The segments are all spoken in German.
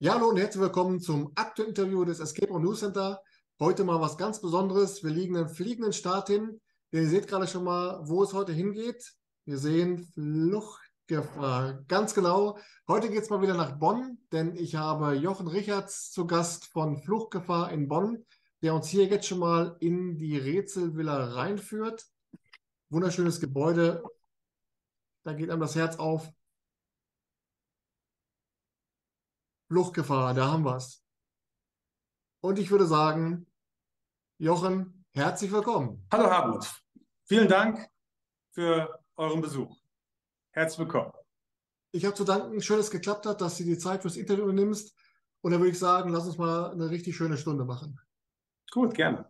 Ja, hallo und herzlich willkommen zum aktuellen Interview des Escape Room News Center. Heute mal was ganz Besonderes. Wir liegen einen fliegenden Start hin. Ihr seht gerade schon mal, wo es heute hingeht. Wir sehen Fluchtgefahr. Ganz genau. Heute geht es mal wieder nach Bonn, denn ich habe Jochen Richards zu Gast von Fluchtgefahr in Bonn, der uns hier jetzt schon mal in die Rätselvilla reinführt. Wunderschönes Gebäude. Da geht einem das Herz auf. Fluchtgefahr, da haben wir es. Und ich würde sagen, Jochen, herzlich willkommen. Hallo Hartmut, vielen Dank für euren Besuch. Herzlich willkommen. Ich habe zu danken, schön, dass es geklappt hat, dass du die Zeit fürs Interview nimmst. Und dann würde ich sagen, lass uns mal eine richtig schöne Stunde machen. Gut, gerne.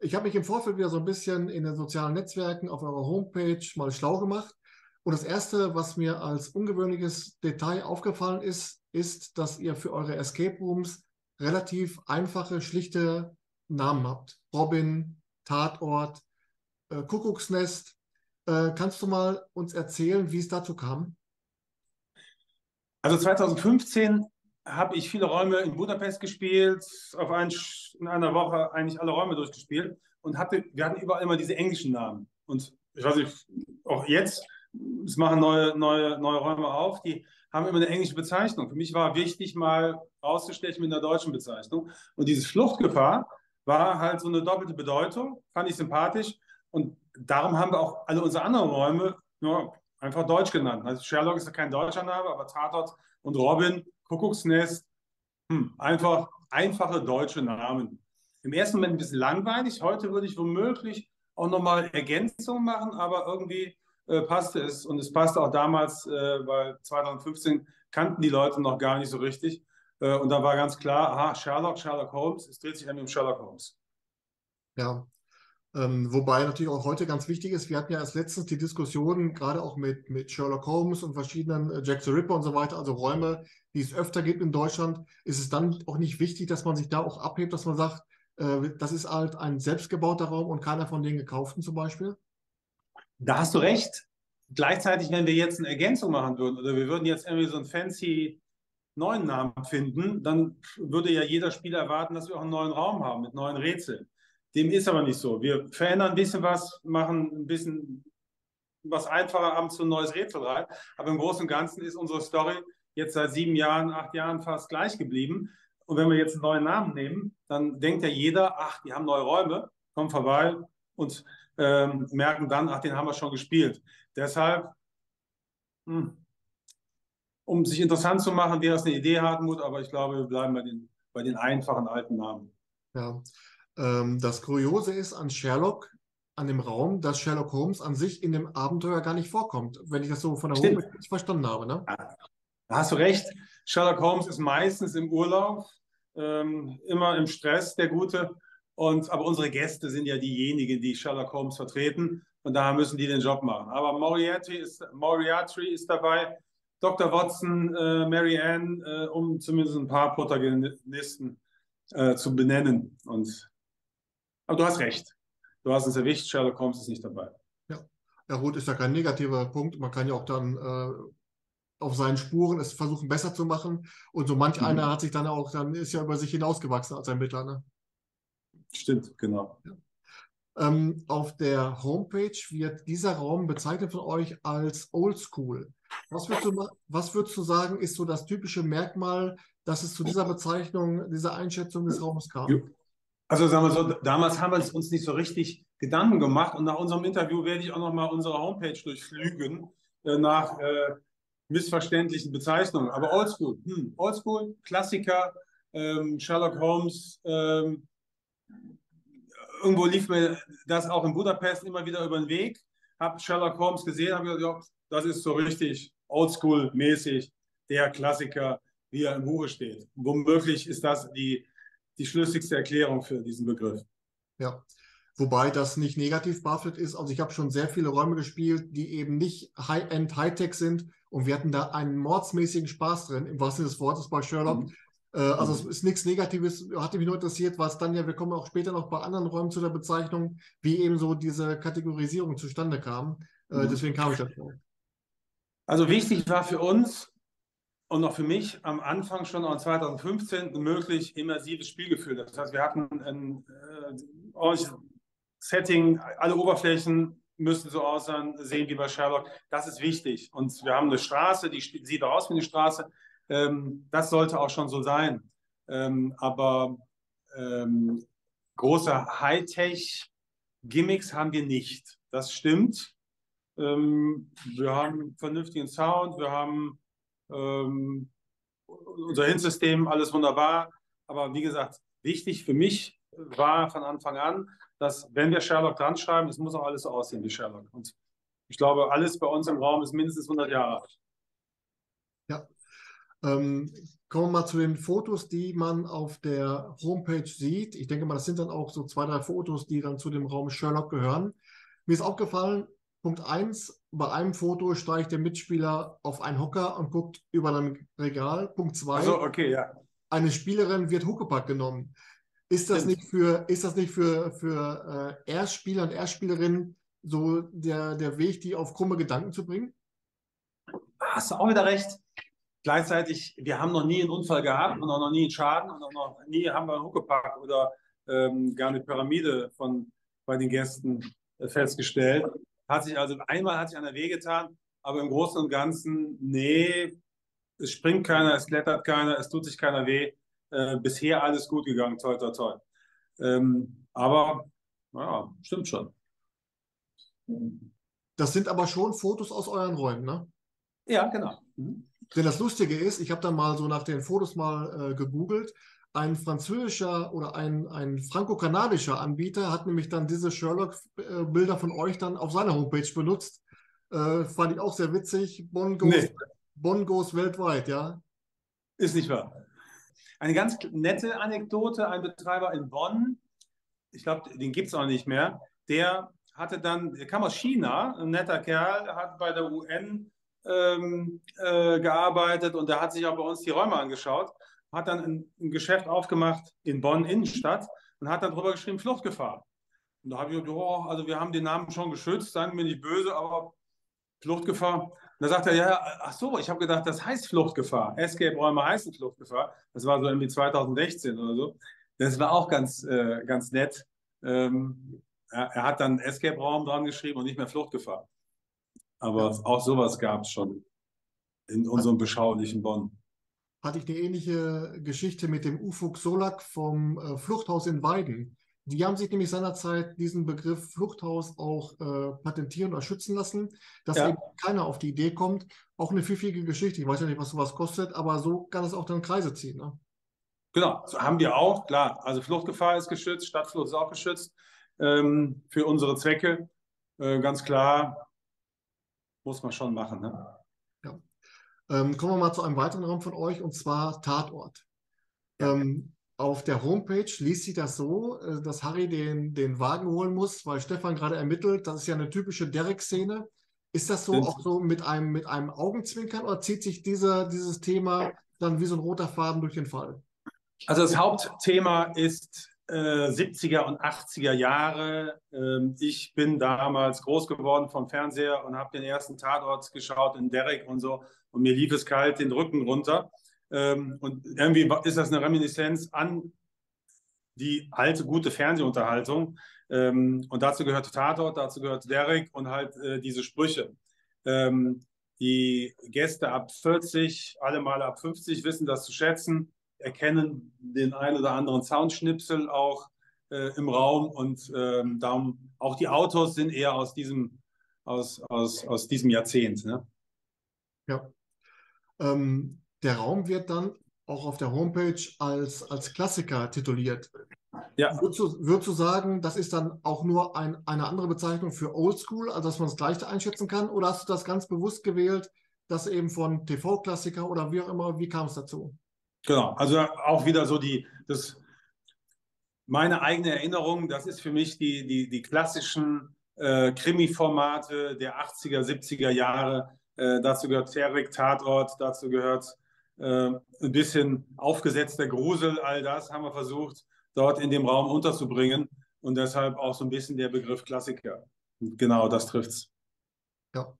Ich habe mich im Vorfeld wieder so ein bisschen in den sozialen Netzwerken auf eurer Homepage mal schlau gemacht. Und das Erste, was mir als ungewöhnliches Detail aufgefallen ist, ist, dass ihr für eure Escape Rooms relativ einfache, schlichte Namen habt. Robin, Tatort, äh, Kuckucksnest. Äh, kannst du mal uns erzählen, wie es dazu kam? Also 2015 habe ich viele Räume in Budapest gespielt, auf ein, in einer Woche eigentlich alle Räume durchgespielt und hatte, wir hatten überall immer diese englischen Namen. Und ich weiß nicht, auch jetzt, es machen neue, neue, neue Räume auf, die haben immer eine englische Bezeichnung. Für mich war wichtig, mal rauszustechen mit einer deutschen Bezeichnung. Und diese Fluchtgefahr war halt so eine doppelte Bedeutung, fand ich sympathisch. Und darum haben wir auch alle unsere anderen Räume nur einfach Deutsch genannt. Also Sherlock ist ja kein deutscher Name, aber Tatort und Robin, Kuckucksnest, hm, einfach einfache deutsche Namen. Im ersten Moment ein bisschen langweilig. Heute würde ich womöglich auch nochmal Ergänzungen machen, aber irgendwie äh, passte es. Und es passte auch damals, äh, weil 2015 kannten die Leute noch gar nicht so richtig. Äh, und da war ganz klar, aha, Sherlock, Sherlock Holmes, es dreht sich an um Sherlock Holmes. Ja, ähm, wobei natürlich auch heute ganz wichtig ist, wir hatten ja erst letztens die Diskussion, gerade auch mit, mit Sherlock Holmes und verschiedenen äh, Jack the Ripper und so weiter, also Räume, die es öfter gibt in Deutschland, ist es dann auch nicht wichtig, dass man sich da auch abhebt, dass man sagt, äh, das ist halt ein selbstgebauter Raum und keiner von den gekauften zum Beispiel? Da hast du recht. Gleichzeitig, wenn wir jetzt eine Ergänzung machen würden oder wir würden jetzt irgendwie so einen fancy neuen Namen finden, dann würde ja jeder Spieler erwarten, dass wir auch einen neuen Raum haben mit neuen Rätseln. Dem ist aber nicht so. Wir verändern ein bisschen was, machen ein bisschen was einfacher, abends so ein neues Rätsel rein. Aber im Großen und Ganzen ist unsere Story jetzt seit sieben Jahren, acht Jahren fast gleich geblieben. Und wenn wir jetzt einen neuen Namen nehmen, dann denkt ja jeder, ach, die haben neue Räume, kommen vorbei und ähm, merken dann, ach, den haben wir schon gespielt. Deshalb, mh, hm, um sich interessant zu machen, wäre das eine Idee, Hartmut, aber ich glaube, wir bleiben bei den, bei den einfachen alten Namen. Ja, ähm, das Kuriose ist an Sherlock, an dem Raum, dass Sherlock Holmes an sich in dem Abenteuer gar nicht vorkommt, wenn ich das so von der Homepage verstanden habe. Ne? Ja, da hast du recht. Sherlock Holmes ist meistens im Urlaub, ähm, immer im Stress, der Gute. Und, aber unsere Gäste sind ja diejenigen, die Sherlock Holmes vertreten. Und daher müssen die den Job machen. Aber Moriarty ist, Moriarty ist dabei, Dr. Watson, äh, Mary Ann, äh, um zumindest ein paar Protagonisten äh, zu benennen. Und, aber du hast recht. Du hast es erwischt, Sherlock Holmes ist nicht dabei. Ja, ja gut, ist ja kein negativer Punkt. Man kann ja auch dann äh, auf seinen Spuren es versuchen, besser zu machen. Und so manch mhm. einer hat sich dann auch, dann ist ja über sich hinausgewachsen als Ermittler. Ne? Stimmt, genau. Ja. Ähm, auf der Homepage wird dieser Raum bezeichnet von euch als Oldschool. Was würdest, du, was würdest du sagen, ist so das typische Merkmal, dass es zu dieser Bezeichnung, dieser Einschätzung des Raumes kam? Also sagen wir so, damals haben wir uns nicht so richtig Gedanken gemacht und nach unserem Interview werde ich auch nochmal unsere Homepage durchflügen äh, nach äh, missverständlichen Bezeichnungen. Aber Oldschool, hm, Oldschool, Klassiker, ähm, Sherlock Holmes, ähm, irgendwo lief mir das auch in Budapest immer wieder über den Weg. Habe Sherlock Holmes gesehen, habe gesagt, ja, das ist so richtig oldschool-mäßig der Klassiker, wie er im Buche steht. Womöglich ist das die, die schlüssigste Erklärung für diesen Begriff. Ja, wobei das nicht negativ behaftet ist. Also ich habe schon sehr viele Räume gespielt, die eben nicht High-End, Hightech sind und wir hatten da einen mordsmäßigen Spaß drin, im wahrsten Sinne des Wortes bei Sherlock. Mhm. Äh, also es ist nichts Negatives, hatte mich nur interessiert, was dann ja, wir kommen auch später noch bei anderen Räumen zu der Bezeichnung, wie eben so diese Kategorisierung zustande kam. Äh, mhm. Deswegen kam ich dazu. Also wichtig war für uns, und auch für mich am Anfang schon an 2015 ein möglich immersives Spielgefühl. Das heißt, wir hatten ein äh, ordentliches Setting, alle Oberflächen müssen so aussehen, sehen wie bei Sherlock. Das ist wichtig. Und wir haben eine Straße, die sieht aus wie eine Straße. Ähm, das sollte auch schon so sein. Ähm, aber ähm, große Hightech-Gimmicks haben wir nicht. Das stimmt. Ähm, wir haben vernünftigen Sound, wir haben ähm, unser Hinsystem, alles wunderbar. Aber wie gesagt, wichtig für mich war von Anfang an, dass wenn wir Sherlock dran schreiben, es muss auch alles so aussehen wie Sherlock. Und ich glaube, alles bei uns im Raum ist mindestens 100 Jahre alt. Ähm, kommen wir mal zu den Fotos, die man auf der Homepage sieht. Ich denke mal, das sind dann auch so zwei, drei Fotos, die dann zu dem Raum Sherlock gehören. Mir ist aufgefallen, Punkt 1, bei einem Foto steigt der Mitspieler auf einen Hocker und guckt über ein Regal. Punkt 2, Also, okay, ja. eine Spielerin wird Huckepack genommen. Ist das Stimmt. nicht für, ist das nicht für, für äh, Erstspieler und Erstspielerinnen so der, der Weg, die auf krumme Gedanken zu bringen? Hast du auch wieder recht. Gleichzeitig, wir haben noch nie einen Unfall gehabt und auch noch nie einen Schaden und auch noch nie haben wir einen Huckepack oder ähm, gar eine Pyramide von bei den Gästen äh, festgestellt. Hat sich also einmal hat sich einer wehgetan, aber im Großen und Ganzen, nee, es springt keiner, es klettert keiner, es tut sich keiner weh. Äh, bisher alles gut gegangen, toi, toi, toi. Ähm, aber, ja, stimmt schon. Das sind aber schon Fotos aus euren Räumen, ne? Ja, genau. Mhm. Denn das Lustige ist, ich habe dann mal so nach den Fotos mal äh, gegoogelt. Ein französischer oder ein, ein franco-kanadischer Anbieter hat nämlich dann diese Sherlock-Bilder von euch dann auf seiner Homepage benutzt. Äh, fand ich auch sehr witzig. Bonn goes, Nee. Bonn goes weltweit, ja. Ist nicht wahr. Eine ganz nette Anekdote, ein Betreiber in Bonn, ich glaube, den gibt es auch nicht mehr, der hatte dann, der kam aus China, ein netter Kerl, hat bei der UN ähm, äh, gearbeitet und der hat sich auch bei uns die Räume angeschaut, hat dann ein, ein Geschäft aufgemacht in Bonn Innenstadt und hat dann drüber geschrieben, Fluchtgefahr. Und da habe ich gesagt, oh, also wir haben den Namen schon geschützt, seien mir nicht böse, aber Fluchtgefahr. Und da sagt er, ja, ach so, ich habe gedacht, das heißt Fluchtgefahr. Escape-Räume heißen Fluchtgefahr. Das war so irgendwie 2016 oder so. Das war auch ganz, äh, ganz nett. Ähm, er, er hat dann Escape-Raum dran geschrieben und nicht mehr Fluchtgefahr. Aber auch sowas gab es schon in unserem beschaulichen Bonn. Hatte ich eine ähnliche Geschichte mit dem Ufuk Solak vom äh, Fluchthaus in Weiden. Die haben sich nämlich seinerzeit diesen Begriff Fluchthaus auch äh, patentieren oder schützen lassen, dass Ja. eben keiner auf die Idee kommt. Auch eine pfiffige Geschichte. Ich weiß ja nicht, was sowas kostet, aber so kann es auch dann Kreise ziehen. Ne? Genau, so haben wir auch, klar. Also Fluchtgefahr ist geschützt, Stadtflucht ist auch geschützt ähm, für unsere Zwecke. Äh, ganz klar, muss man schon machen. Ne? Ähm, kommen wir mal zu einem weiteren Raum von euch und zwar Tatort. Ähm, auf der Homepage liest sich das so, äh, dass Harry den, den Wagen holen muss, weil Stefan gerade ermittelt. Das ist ja eine typische Derek-Szene. Ist das so Stimmt. auch so mit einem, mit einem Augenzwinkern oder zieht sich dieser, dieses Thema dann wie so ein roter Faden durch den Fall? Also das Hauptthema ist äh, 70er und 80er Jahre. Ähm, ich bin damals groß geworden vom Fernseher und habe den ersten Tatort geschaut in Derek und so. Und mir lief es kalt den Rücken runter. Ähm, und irgendwie ist das eine Reminiszenz an die alte, gute Fernsehunterhaltung. Ähm, und dazu gehört Tatort, dazu gehört Derek und halt äh, diese Sprüche. Ähm, die Gäste ab 40, alle mal ab 50 wissen das zu schätzen erkennen den ein oder anderen Soundschnipsel auch äh, im Raum und ähm, darum auch die Autos sind eher aus diesem, aus, aus, aus diesem Jahrzehnt. Ne? Ja. Ähm, der Raum wird dann auch auf der Homepage als, als Klassiker tituliert. Ja, Würdest du, würdest du sagen, das ist dann auch nur ein, eine andere Bezeichnung für Oldschool, also dass man das Gleiche einschätzen kann? Oder hast du das ganz bewusst gewählt, dass eben von TV-Klassiker oder wie auch immer, wie kam es dazu? Genau. Also auch wieder so die, das, meine eigene Erinnerung, das ist für mich die, die, die klassischen äh, Krimi-Formate der 80er, 70er Jahre. Äh, dazu gehört Ferrik, Tatort, dazu gehört äh, ein bisschen aufgesetzter Grusel, all das haben wir versucht, dort in dem Raum unterzubringen und deshalb auch so ein bisschen der Begriff Klassiker. Genau, das trifft's. Ja.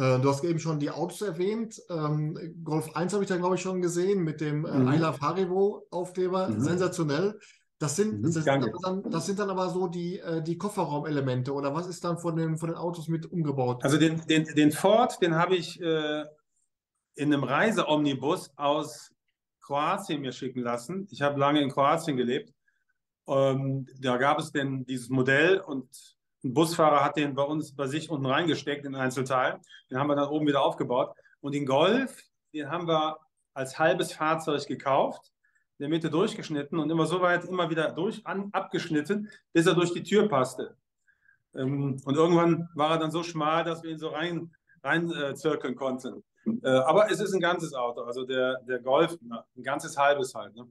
Äh, du hast eben schon die Autos erwähnt. Ähm, Golf 1 habe ich da, glaube ich, schon gesehen mit dem äh, Mhm. I Love Haribo-Aufkleber. Mhm. Sensationell. Das sind, Mhm, das, sind dann, das sind dann aber so die, äh, die Kofferraumelemente oder was ist dann von den, von den Autos mit umgebaut? Also den, den, den Ford, den habe ich äh, in einem Reiseomnibus aus Kroatien mir schicken lassen. Ich habe lange in Kroatien gelebt. Ähm, da gab es denn dieses Modell und ein Busfahrer hat den bei uns bei sich unten reingesteckt in Einzelteil. Den haben wir dann oben wieder aufgebaut. Und den Golf, den haben wir als halbes Fahrzeug gekauft, in der Mitte durchgeschnitten und immer so weit immer wieder durch an, abgeschnitten, bis er durch die Tür passte. Ähm, und irgendwann war er dann so schmal, dass wir ihn so rein, rein äh, zirkeln konnten. Äh, aber es ist ein ganzes Auto, also der, der Golf, ein ganzes halbes halt. Ne?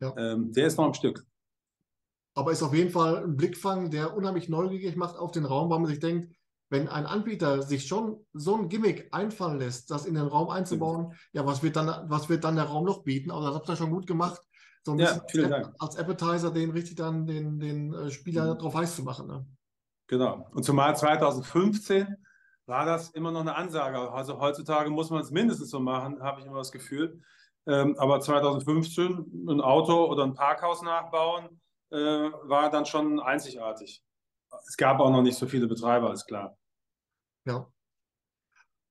Ja. Ähm, der ist noch ein Stück. Aber ist auf jeden Fall ein Blickfang, der unheimlich neugierig macht auf den Raum, weil man sich denkt, wenn ein Anbieter sich schon so ein Gimmick einfallen lässt, das in den Raum einzubauen, ja, was wird dann, was wird dann der Raum noch bieten? Aber das habt ihr schon gut gemacht. So ein Ja, bisschen vielen als, als Appetizer den richtig dann den, den äh, Spieler Mhm. drauf heiß zu machen. Ne? Genau. Und zumal 2015 war das immer noch eine Ansage. Also heutzutage muss man es mindestens so machen, habe ich immer das Gefühl. Ähm, aber 2015 ein Auto oder ein Parkhaus nachbauen äh, war dann schon einzigartig. Es gab auch noch nicht so viele Betreiber, ist klar. Ja.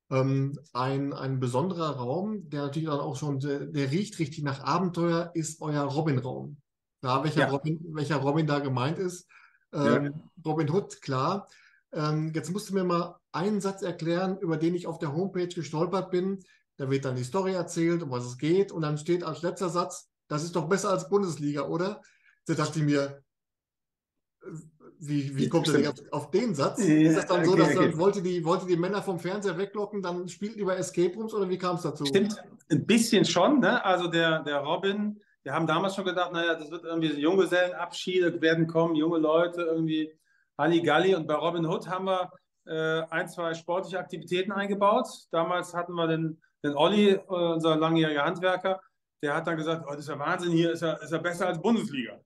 Ähm, ein, ein besonderer Raum, der natürlich dann auch schon, der, der riecht richtig nach Abenteuer, ist euer Robin-Raum. Da welcher Ja. Robin, welcher Robin da gemeint ist. Ähm, Robin Hood, klar. Ähm, jetzt musst du mir mal einen Satz erklären, über den ich auf der Homepage gestolpert bin. Da wird dann die Story erzählt, um was es geht, und dann steht als letzter Satz, das ist doch besser als Bundesliga, oder? Da dachte ich mir, wie, wie kommt denn auf, auf den Satz? Ja, Ist das dann so, okay, dass dann okay. wollte die, wollte die Männer vom Fernseher weglocken, dann spielt lieber Escape Rooms oder wie kam es dazu? Stimmt, ein bisschen schon. Ne? Also der, der Robin, wir haben damals schon gedacht, naja, das wird irgendwie so Junggesellenabschiede werden kommen, junge Leute, irgendwie Halligalli. Und bei Robin Hood haben wir äh, ein, zwei sportliche Aktivitäten eingebaut. Damals hatten wir den, den Olli, äh, unser langjähriger Handwerker, der hat dann gesagt, oh, das ist ja Wahnsinn, hier ist er, ist er besser als Bundesliga.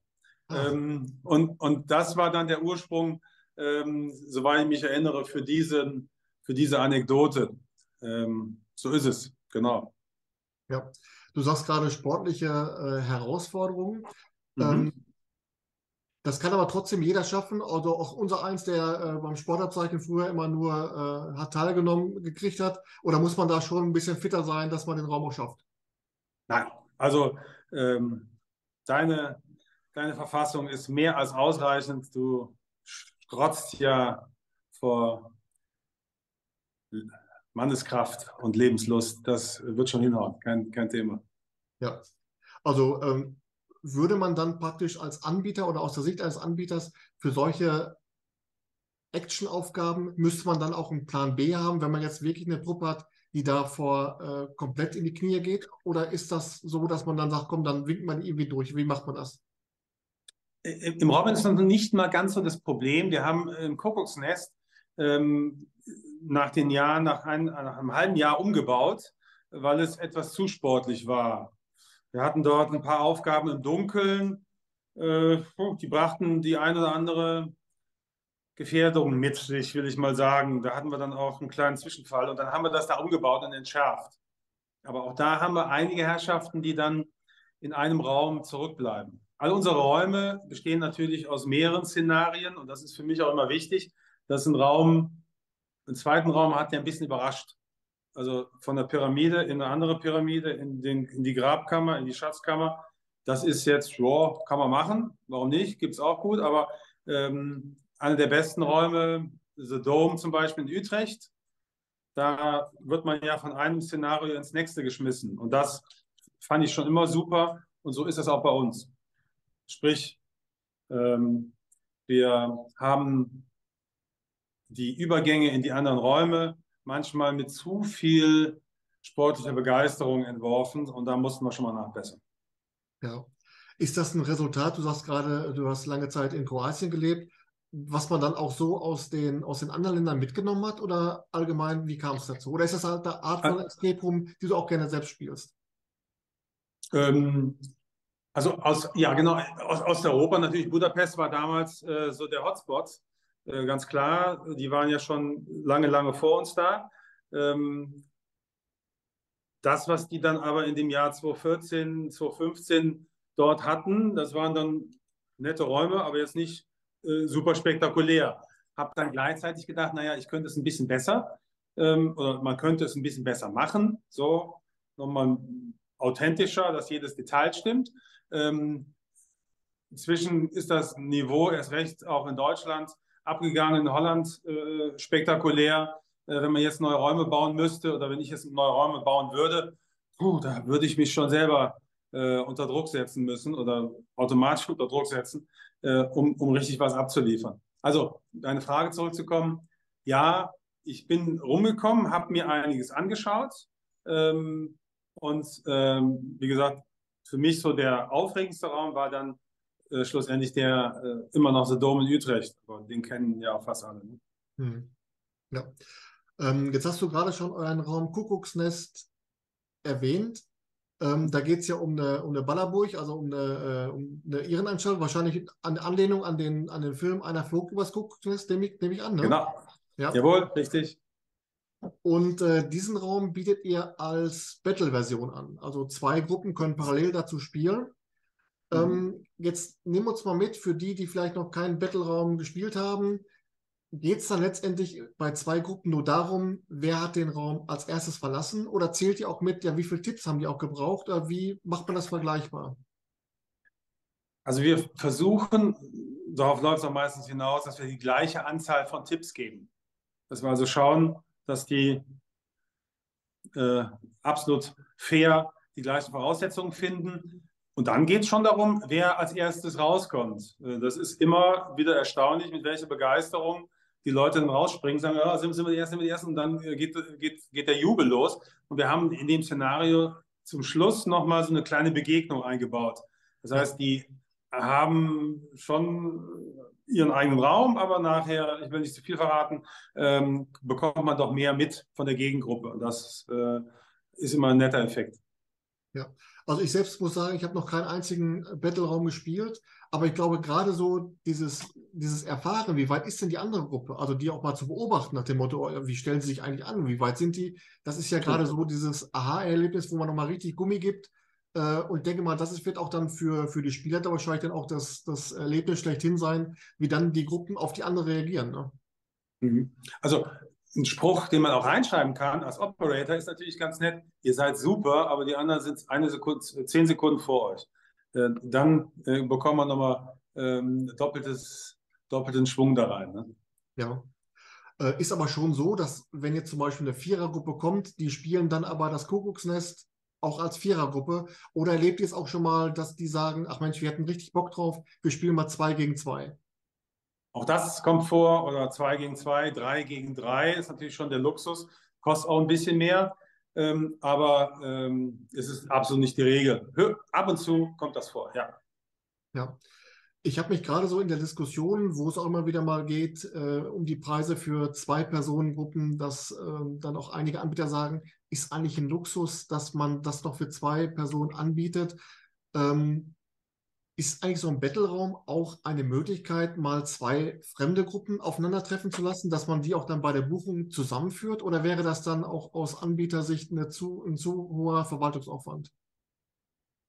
Ah, Ähm, und, und das war dann der Ursprung, ähm, soweit ich mich erinnere, für, diesen, für diese Anekdote. Ähm, so ist es, genau. ja. Du sagst gerade sportliche äh, Herausforderungen. Mhm. Ähm, das kann aber trotzdem jeder schaffen. Also auch unser eins, der äh, beim Sportabzeichen früher immer nur äh, hat teilgenommen gekriegt hat. Oder muss man da schon ein bisschen fitter sein, dass man den Raum auch schafft? Nein, also ähm, deine, deine Verfassung ist mehr als ausreichend. Du strotzt ja vor Manneskraft und Lebenslust. Das wird schon hinhauen, kein, kein Thema. Ja. Also ähm, würde man dann praktisch als Anbieter oder aus der Sicht eines Anbieters für solche Actionaufgaben, müsste man dann auch einen Plan B haben, wenn man jetzt wirklich eine Truppe hat, die davor äh, komplett in die Knie geht? Oder ist das so, dass man dann sagt, komm, dann winkt man irgendwie durch? Wie macht man das? Im Robin ist noch nicht mal ganz so das Problem. Wir haben im Kuckucksnest ähm, nach den Jahren, nach, ein, nach einem halben Jahr umgebaut, weil es etwas zu sportlich war. Wir hatten dort ein paar Aufgaben im Dunkeln. Äh, die brachten die ein oder andere Gefährdung mit sich, will ich mal sagen. Da hatten wir dann auch einen kleinen Zwischenfall und dann haben wir das da umgebaut und entschärft. Aber auch da haben wir einige Herrschaften, die dann in einem Raum zurückbleiben. All unsere Räume bestehen natürlich aus mehreren Szenarien und das ist für mich auch immer wichtig, dass ein Raum einen zweiten Raum hat, der ein bisschen überrascht. Also von der Pyramide in eine andere Pyramide, in, den, in die Grabkammer, in die Schatzkammer. Das ist jetzt, ja, kann man machen. Warum nicht? Gibt es auch gut. Aber ähm, einer der besten Räume, The Dome zum Beispiel in Utrecht, da wird man ja von einem Szenario ins nächste geschmissen. Und das fand ich schon immer super. Und so ist es auch bei uns. Sprich, ähm, wir haben die Übergänge in die anderen Räume manchmal mit zu viel sportlicher Begeisterung entworfen und da mussten wir schon mal nachbessern. Ja. Ist das ein Resultat? Du sagst gerade, du hast lange Zeit in Kroatien gelebt, was man dann auch so aus den, aus den anderen Ländern mitgenommen hat oder allgemein, wie kam es dazu? Oder ist das halt eine Art von Escape Room, die du auch gerne selbst spielst? Ähm, also aus, ja genau, aus, Europa natürlich, Budapest war damals äh, so der Hotspot, äh, ganz klar. Die waren ja schon lange, lange vor uns da. Ähm, das, was die dann aber in dem Jahr 2014, 2015 dort hatten, das waren dann nette Räume, aber jetzt nicht äh, super spektakulär. Habe dann gleichzeitig gedacht, naja, ich könnte es ein bisschen besser ähm, oder man könnte es ein bisschen besser machen, so nochmal authentischer, dass jedes Detail stimmt. Ähm, inzwischen ist das Niveau erst recht auch in Deutschland abgegangen, in Holland äh, spektakulär. Äh, wenn man jetzt neue Räume bauen müsste oder wenn ich jetzt neue Räume bauen würde, puh, da würde ich mich schon selber äh, unter Druck setzen müssen oder automatisch unter Druck setzen, äh, um, um richtig was abzuliefern. Also, deine Frage zurückzukommen. Ja, ich bin rumgekommen, habe mir einiges angeschaut ähm, und ähm, wie gesagt, für mich so der aufregendste Raum war dann äh, schlussendlich der äh, immer noch The Dome in Utrecht. Aber den kennen ja auch fast alle. Ne? Hm. Ja. Ähm, jetzt hast du gerade schon euren Raum Kuckucksnest erwähnt. Ähm, da geht es ja um eine, um eine Ballerburg, also um eine, äh, um eine Irrenanstalt, wahrscheinlich an Anlehnung an den, an den Film Einer flog übers Kuckucksnest, nehme ich, nehm ich an. Ne? Genau. Ja. Jawohl, richtig. Und äh, diesen Raum bietet ihr als Battle-Version an. Also zwei Gruppen können parallel dazu spielen. Mhm. Ähm, jetzt nehmen wir uns mal mit, für die, die vielleicht noch keinen Battle-Raum gespielt haben, geht es dann letztendlich bei zwei Gruppen nur darum, wer hat den Raum als erstes verlassen oder zählt ihr auch mit, ja, wie viele Tipps haben die auch gebraucht oder wie macht man das vergleichbar? Also wir versuchen, darauf läuft es auch meistens hinaus, dass wir die gleiche Anzahl von Tipps geben. Dass wir also schauen, dass die äh, absolut fair die gleichen Voraussetzungen finden. Und dann geht es schon darum, wer als erstes rauskommt. Äh, das ist immer wieder erstaunlich, mit welcher Begeisterung die Leute dann rausspringen, sagen, ja, sind, sind wir die Ersten, sind wir die Ersten, und dann äh, geht, geht, geht der Jubel los. Und wir haben in dem Szenario zum Schluss nochmal so eine kleine Begegnung eingebaut. Das heißt, die haben schon ihren eigenen Raum, aber nachher, ich will nicht zu viel verraten, ähm, bekommt man doch mehr mit von der Gegengruppe. Und das äh, ist immer ein netter Effekt. Ja, also ich selbst muss sagen, ich habe noch keinen einzigen Battle-Raum gespielt, aber ich glaube gerade so dieses, dieses Erfahren, wie weit ist denn die andere Gruppe, also die auch mal zu beobachten nach dem Motto, wie stellen sie sich eigentlich an, wie weit sind die, das ist ja gerade so dieses Aha-Erlebnis, wo man nochmal richtig Gummi gibt äh, und denke mal, das wird auch dann für, für die Spieler da wahrscheinlich dann auch das, das Erlebnis schlechthin sein, wie dann die Gruppen auf die andere reagieren. Ne? Mhm. Also ein Spruch, den man auch reinschreiben kann als Operator, ist natürlich ganz nett. Ihr seid super, aber die anderen sind eine Sekunde, zehn Sekunden vor euch. Äh, dann äh, bekommt man nochmal ähm, doppeltes, doppelten Schwung da rein. Ne? Ja. Äh, ist aber schon so, dass wenn jetzt zum Beispiel eine Vierergruppe kommt, die spielen dann aber das Kuckucksnest auch als Vierergruppe? Oder erlebt ihr es auch schon mal, dass die sagen, ach Mensch, wir hätten richtig Bock drauf, wir spielen mal zwei gegen zwei? Auch das kommt vor, oder zwei gegen zwei, drei gegen drei ist natürlich schon der Luxus, kostet auch ein bisschen mehr, ähm, aber ähm, es ist absolut nicht die Regel. Ab und zu kommt das vor, ja. Ja. Ich habe mich gerade so in der Diskussion, wo es auch immer wieder mal geht, äh, um die Preise für Zwei-Personen-Gruppen, dass äh, dann auch einige Anbieter sagen, ist eigentlich ein Luxus, dass man das doch für zwei Personen anbietet. Ähm, ist eigentlich so ein Battle-Raum auch eine Möglichkeit, mal zwei fremde Gruppen aufeinandertreffen zu lassen, dass man die auch dann bei der Buchung zusammenführt? Oder wäre das dann auch aus Anbietersicht eine zu, ein zu hoher Verwaltungsaufwand?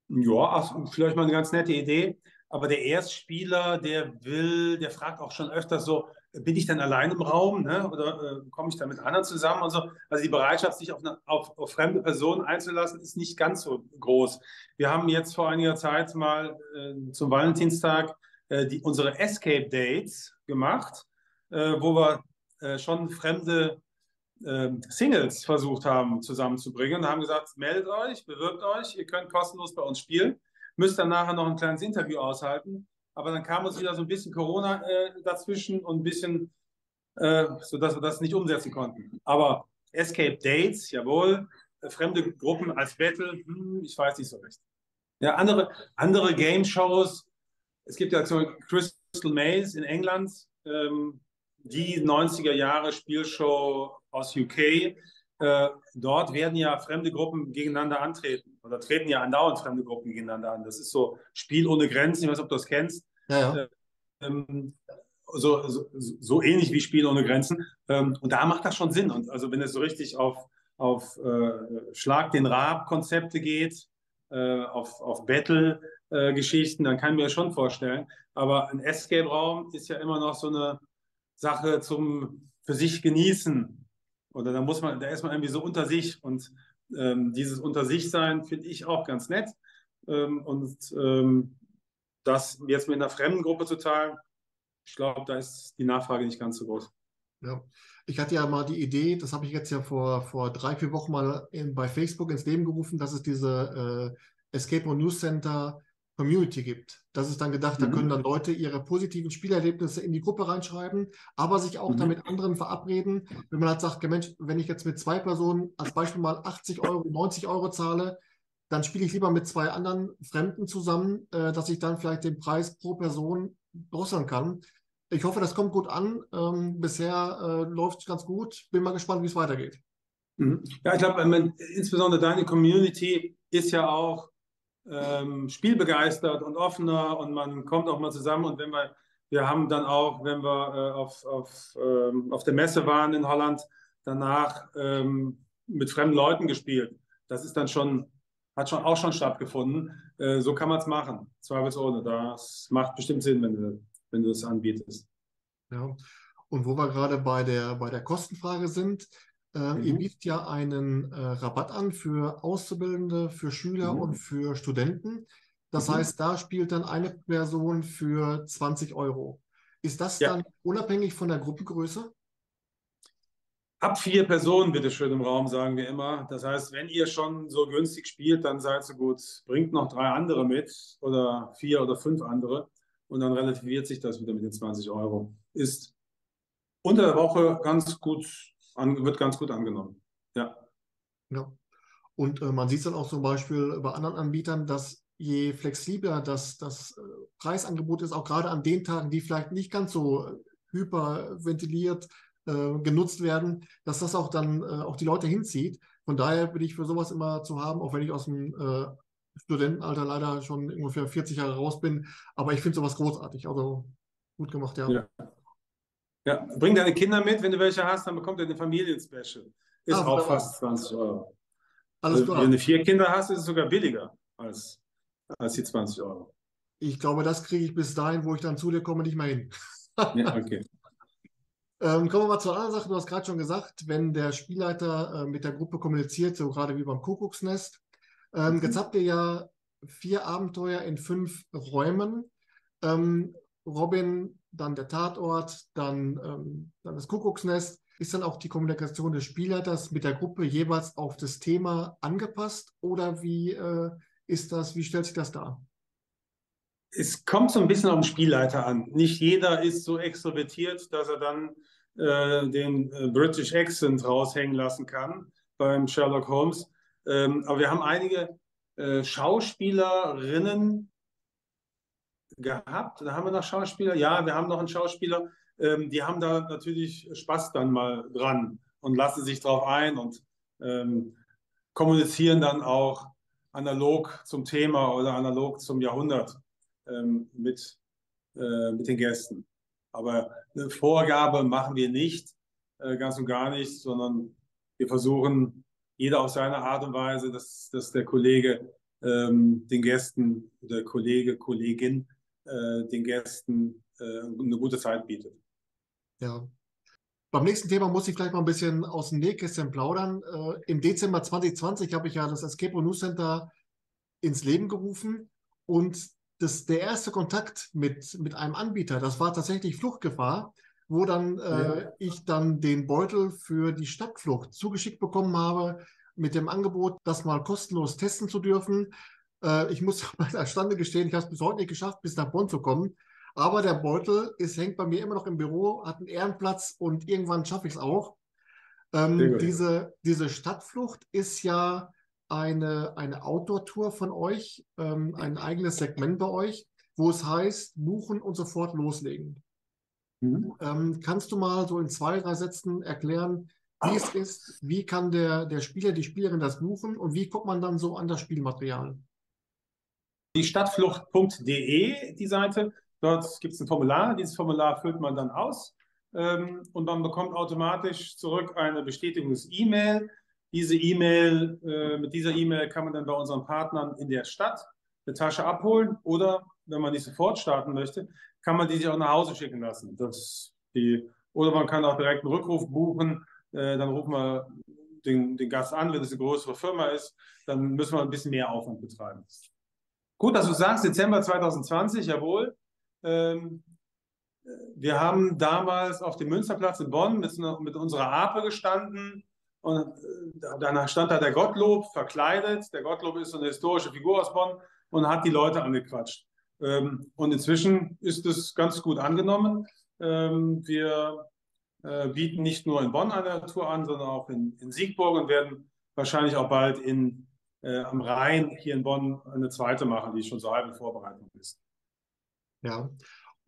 Ja, ach, vielleicht mal eine ganz nette Idee. Aber der Erstspieler, der will, der fragt auch schon öfter so, bin ich dann allein im Raum ne? oder äh, komme ich da mit anderen zusammen und so. Also die Bereitschaft, sich auf, eine, auf, auf, fremde Personen einzulassen, ist nicht ganz so groß. Wir haben jetzt vor einiger Zeit mal äh, zum Valentinstag äh, die, unsere Escape Dates gemacht, äh, wo wir äh, schon fremde ähm, Singles versucht haben zusammenzubringen und haben gesagt, meldet euch, bewirbt euch, ihr könnt kostenlos bei uns spielen, müsst dann nachher noch ein kleines Interview aushalten aber dann kam uns wieder so ein bisschen Corona äh, dazwischen und ein bisschen, äh, sodass wir das nicht umsetzen konnten. Aber Escape Dates, jawohl, äh, fremde Gruppen als Battle, hm, ich weiß nicht so recht. Ja, andere, andere Game Shows, es gibt ja zum Crystal Maze in England, ähm, die 90er Jahre Spielshow aus UK. Äh, dort werden ja fremde Gruppen gegeneinander antreten oder treten ja andauernd fremde Gruppen gegeneinander an. Das ist so Spiel ohne Grenzen, ich weiß nicht, ob du das kennst. Ja, ja. Ähm, so, so, so ähnlich wie Spiele ohne Grenzen. Ähm, und da macht das schon Sinn. Und also wenn es so richtig auf, auf äh, Schlag den Rab-Konzepte geht, äh, auf, auf Battle-Geschichten, dann kann ich mir das schon vorstellen. Aber ein Escape-Raum ist ja immer noch so eine Sache zum für sich genießen. Oder da muss man, da ist man irgendwie so unter sich. Und ähm, dieses Unter sich sein finde ich auch ganz nett. Ähm, und ähm, das jetzt mit einer fremden Gruppe zu teilen, ich glaube, da ist die Nachfrage nicht ganz so groß. Ja, ich hatte ja mal die Idee, das habe ich jetzt ja vor, vor drei, vier Wochen mal in, bei Facebook ins Leben gerufen, dass es diese äh, Escape Room News Center Community gibt. Das ist dann gedacht, mhm. da können dann Leute ihre positiven Spielerlebnisse in die Gruppe reinschreiben, aber sich auch mhm. dann mit anderen verabreden. Wenn man halt sagt, Mensch, wenn ich jetzt mit zwei Personen als Beispiel mal 80 Euro, 90 Euro zahle, dann spiele ich lieber mit zwei anderen Fremden zusammen, äh, dass ich dann vielleicht den Preis pro Person drosseln kann. Ich hoffe, das kommt gut an. Ähm, bisher äh, läuft es ganz gut. Bin mal gespannt, wie es weitergeht. Mhm. Ja, ich glaube, insbesondere deine Community ist ja auch ähm, spielbegeistert und offener und man kommt auch mal zusammen. Und wenn wir, wir haben dann auch, wenn wir äh, auf, auf, ähm, auf der Messe waren in Holland, danach ähm, mit fremden Leuten gespielt. Das ist dann schon, hat schon auch schon stattgefunden. Äh, so kann man es machen, zweifelsohne. Das macht bestimmt Sinn, wenn du wenn es anbietest. Ja, und wo wir gerade bei der, bei der Kostenfrage sind, äh, mhm. ihr bietet ja einen äh, Rabatt an für Auszubildende, für Schüler mhm. und für Studenten. Das mhm. heißt, da spielt dann eine Person für 20 Euro. Ist das ja. dann unabhängig von der Gruppengröße? Ab vier Personen, bitte schön im Raum, sagen wir immer. Das heißt, wenn ihr schon so günstig spielt, dann seid so gut, bringt noch drei andere mit oder vier oder fünf andere und dann relativiert sich das wieder mit den 20 Euro. Ist unter der Woche ganz gut, an, wird ganz gut angenommen. Ja. Ja. Und äh, man sieht es dann auch zum Beispiel bei anderen Anbietern, dass je flexibler das, das äh, Preisangebot ist, auch gerade an den Tagen, die vielleicht nicht ganz so äh, hyperventiliert äh, genutzt werden, dass das auch dann äh, auch die Leute hinzieht. Von daher bin ich für sowas immer zu haben, auch wenn ich aus dem äh, Studentenalter leider schon ungefähr 40 Jahre raus bin. Aber ich finde sowas großartig. Also gut gemacht, ja. ja. Ja, bring deine Kinder mit, wenn du welche hast, dann bekommt ihr eine Familienspecial. Ist ah, auch fast 20 Euro. Alles also, klar. Wenn du vier Kinder hast, ist es sogar billiger als, als die 20 Euro. Ich glaube, das kriege ich bis dahin, wo ich dann zu dir komme, nicht mehr hin. ja, okay. Ähm, kommen wir mal zur anderen Sache. Du hast gerade schon gesagt, wenn der Spielleiter äh, mit der Gruppe kommuniziert, so gerade wie beim Kuckucksnest, ähm, mhm. Jetzt habt ihr ja vier Abenteuer in fünf Räumen. Ähm, Robin, dann der Tatort, dann, ähm, dann das Kuckucksnest. Ist dann auch die Kommunikation des Spielleiters mit der Gruppe jeweils auf das Thema angepasst oder wie äh, ist das, wie stellt sich das dar? Es kommt so ein bisschen auf den Spielleiter an. Nicht jeder ist so extrovertiert, dass er dann äh, den äh, British Accent raushängen lassen kann beim Sherlock Holmes. Ähm, aber wir haben einige äh, Schauspielerinnen gehabt. Da haben wir noch Schauspieler. Ja, wir haben noch einen Schauspieler. Ähm, die haben da natürlich Spaß dann mal dran und lassen sich drauf ein und ähm, kommunizieren dann auch analog zum Thema oder analog zum Jahrhundert ähm, mit, äh, mit den Gästen. Aber eine Vorgabe machen wir nicht, äh, ganz und gar nicht, sondern wir versuchen jeder auf seine Art und Weise, dass, dass der Kollege ähm, den Gästen, der Kollege, Kollegin den Gästen äh, eine gute Zeit bietet. Ja. Beim nächsten Thema muss ich vielleicht mal ein bisschen aus dem Nähkästchen plaudern. Äh, Im Dezember 2020 habe ich ja das Escape News Center ins Leben gerufen und das, der erste Kontakt mit, mit einem Anbieter, das war tatsächlich Fluchtgefahr wo dann äh, ja. ich dann den Beutel für die Stadtflucht zugeschickt bekommen habe mit dem Angebot, das mal kostenlos testen zu dürfen. Äh, ich muss bei Stande gestehen, ich habe es bis heute nicht geschafft, bis nach Bonn zu kommen. Aber der Beutel ist, hängt bei mir immer noch im Büro, hat einen Ehrenplatz und irgendwann schaffe ich es auch. Ähm, diese, diese Stadtflucht ist ja eine, eine Outdoor-Tour von euch, ähm, ein eigenes Segment bei euch, wo es heißt, buchen und sofort loslegen. Mhm. Ähm, kannst du mal so in zwei, drei Sätzen erklären, wie es ist, wie kann der, der Spieler, die Spielerin das buchen und wie kommt man dann so an das Spielmaterial? Die Stadtflucht.de, die Seite, Dort gibt es ein Formular. Dieses Formular füllt man dann aus ähm, und man bekommt automatisch zurück eine Bestätigungs-E-Mail. Diese E-Mail, äh, mit dieser E-Mail kann man dann bei unseren Partnern in der Stadt eine Tasche abholen oder, wenn man die sofort starten möchte, kann man die sich auch nach Hause schicken lassen. Das die, oder man kann auch direkt einen Rückruf buchen. Äh, dann rufen wir den, den Gast an, wenn es eine größere Firma ist, dann müssen wir ein bisschen mehr Aufwand betreiben. Gut, dass du sagst, Dezember 2020, jawohl. Ähm, wir haben damals auf dem Münsterplatz in Bonn mit, mit unserer Ape gestanden und äh, danach stand da der Gottlob verkleidet. Der Gottlob ist so eine historische Figur aus Bonn und hat die Leute angequatscht. Ähm, und inzwischen ist es ganz gut angenommen. Ähm, wir äh, bieten nicht nur in Bonn eine Tour an, sondern auch in, in Siegburg und werden wahrscheinlich auch bald in, äh, am Rhein hier in Bonn eine zweite machen, die schon so halb in Vorbereitung ist. Ja,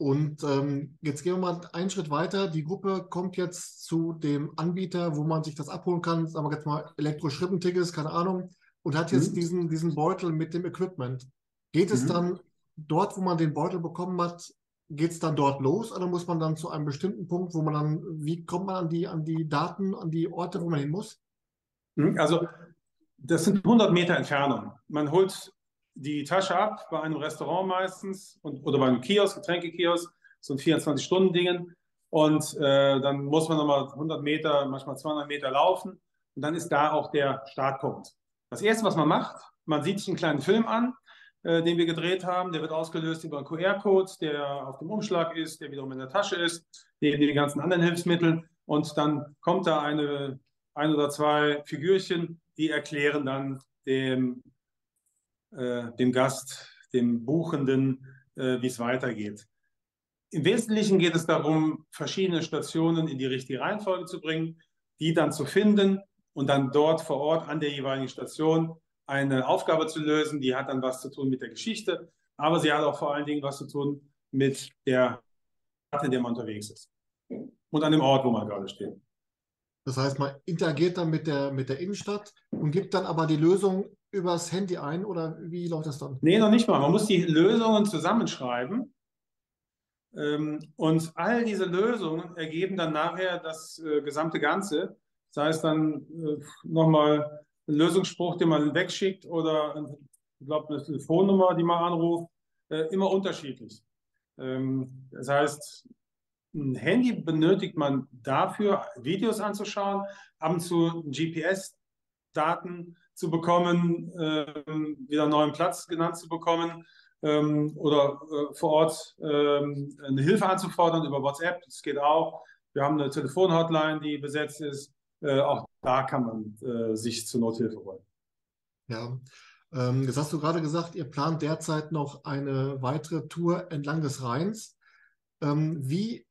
und ähm, jetzt gehen wir mal einen Schritt weiter. Die Gruppe kommt jetzt zu dem Anbieter, wo man sich das abholen kann, sagen wir jetzt mal Elektro-Schrippentickets, keine Ahnung, und hat jetzt mhm. diesen, diesen Beutel mit dem Equipment. Geht es mhm. dann dort, wo man den Beutel bekommen hat, geht es dann dort los oder muss man dann zu einem bestimmten Punkt, wo man dann, wie kommt man an die, an die Daten, an die Orte, wo man hin muss? Hm, also das sind 100 Meter Entfernung. Man holt die Tasche ab bei einem Restaurant meistens und, oder bei einem Kiosk, Getränkekiosk, so ein 24-Stunden-Dingen. Und äh, dann muss man nochmal 100 Meter, manchmal 200 Meter laufen. Und dann ist da auch der Startpunkt. Das Erste, was man macht, man sieht sich einen kleinen Film an, äh, den wir gedreht haben. Der wird ausgelöst über einen QR-Code, der auf dem Umschlag ist, der wiederum in der Tasche ist, neben den ganzen anderen Hilfsmitteln. Und dann kommt da eine, ein oder zwei Figürchen, die erklären dann dem, äh, dem Gast, dem Buchenden, äh, wie es weitergeht. Im Wesentlichen geht es darum, verschiedene Stationen in die richtige Reihenfolge zu bringen, die dann zu finden und dann dort vor Ort an der jeweiligen Station eine Aufgabe zu lösen, die hat dann was zu tun mit der Geschichte, aber sie hat auch vor allen Dingen was zu tun mit der Stadt, in der man unterwegs ist und an dem Ort, wo man gerade steht. Das heißt, man interagiert dann mit der, mit der Innenstadt und gibt dann aber die Lösung übers Handy ein oder wie läuft das dann? Nee, noch nicht mal. Man muss die Lösungen zusammenschreiben. Ähm, und all diese Lösungen ergeben dann nachher das äh, gesamte Ganze. Das heißt dann äh, nochmal ein Lösungsspruch, den man wegschickt oder ich glaube eine Telefonnummer, die man anruft, äh, immer unterschiedlich. Ähm, das heißt, ein Handy benötigt man dafür, Videos anzuschauen, ab und zu GPS-Daten zu bekommen, ähm, wieder einen neuen Platz genannt zu bekommen ähm, oder äh, vor Ort ähm, eine Hilfe anzufordern über WhatsApp. Das geht auch. Wir haben eine Telefonhotline, die besetzt ist. Äh, auch da kann man äh, sich zur Nothilfe holen. Ja, ähm, jetzt hast du gerade gesagt, ihr plant derzeit noch eine weitere Tour entlang des Rheins. Ähm, wie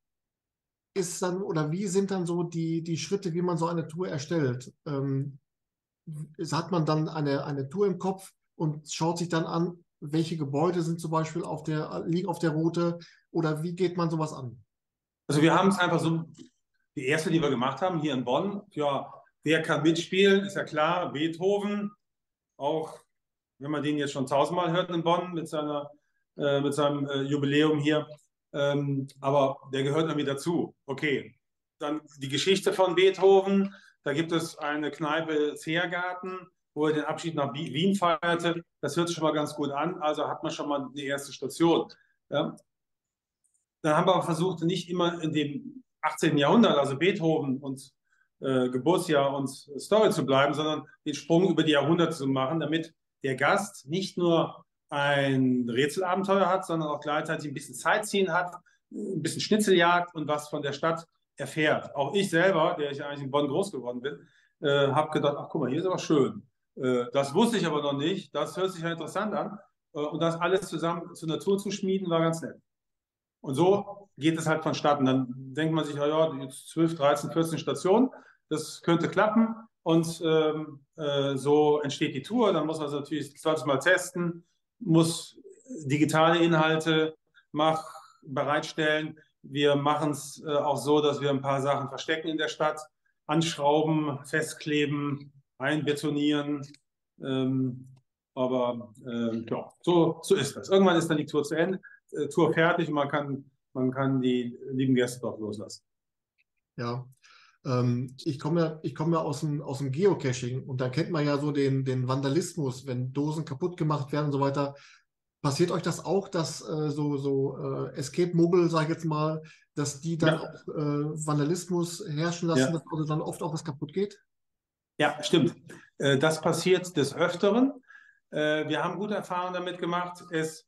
ist dann oder wie sind dann so die, die Schritte, wie man so eine Tour erstellt? Ähm, hat man dann eine, eine Tour im Kopf und schaut sich dann an, welche Gebäude sind zum Beispiel auf der, liegen auf der Route oder wie geht man sowas an? Also wir haben es einfach so die erste, die wir gemacht haben, hier in Bonn, ja, wer kann mitspielen, ist ja klar, Beethoven, auch wenn man den jetzt schon tausendmal hört in Bonn mit, seiner, äh, mit seinem äh, Jubiläum hier. Ähm, aber der gehört irgendwie dazu. Okay, dann die Geschichte von Beethoven. Da gibt es eine Kneipe Zehrgarten, wo er den Abschied nach Wien feierte. Das hört sich schon mal ganz gut an. Also hat man schon mal eine erste Station. Ja. Dann haben wir aber versucht, nicht immer in dem 18. Jahrhundert, also Beethoven und äh, Geburtsjahr und Story zu bleiben, sondern den Sprung über die Jahrhunderte zu machen, damit der Gast nicht nur ein Rätselabenteuer hat, sondern auch gleichzeitig ein bisschen Sightseeing hat, ein bisschen Schnitzeljagd und was von der Stadt erfährt. Auch ich selber, der ich eigentlich in Bonn groß geworden bin, äh, habe gedacht, ach guck mal, hier ist aber schön. Äh, das wusste ich aber noch nicht. Das hört sich ja interessant an. Äh, und das alles zusammen zur Natur zu schmieden, war ganz nett. Und so geht es halt vonstatten. Dann denkt man sich, ja, ja, jetzt 12, 13, 14 Stationen, das könnte klappen. Und ähm, äh, so entsteht die Tour. Dann muss man es natürlich 20 Mal testen, muss digitale Inhalte mach, bereitstellen. Wir machen es äh, auch so, dass wir ein paar Sachen verstecken in der Stadt, anschrauben, festkleben, einbetonieren. Ähm, aber äh, ja, so, so ist das. Irgendwann ist dann die Tour zu Ende. äh, Tour fertig und man kann, man kann die lieben Gäste dort loslassen. Ja, ich komme ja, ich komme ja aus dem, aus dem Geocaching und da kennt man ja so den, den Vandalismus, wenn Dosen kaputt gemacht werden und so weiter. Passiert euch das auch, dass äh, so, so äh, Escape-Mogul, sage ich jetzt mal, dass die dann ja. auch äh, Vandalismus herrschen lassen, ja. dass also dann oft auch was kaputt geht? Ja, stimmt. Äh, das passiert des Öfteren. Äh, wir haben gute Erfahrungen damit gemacht, es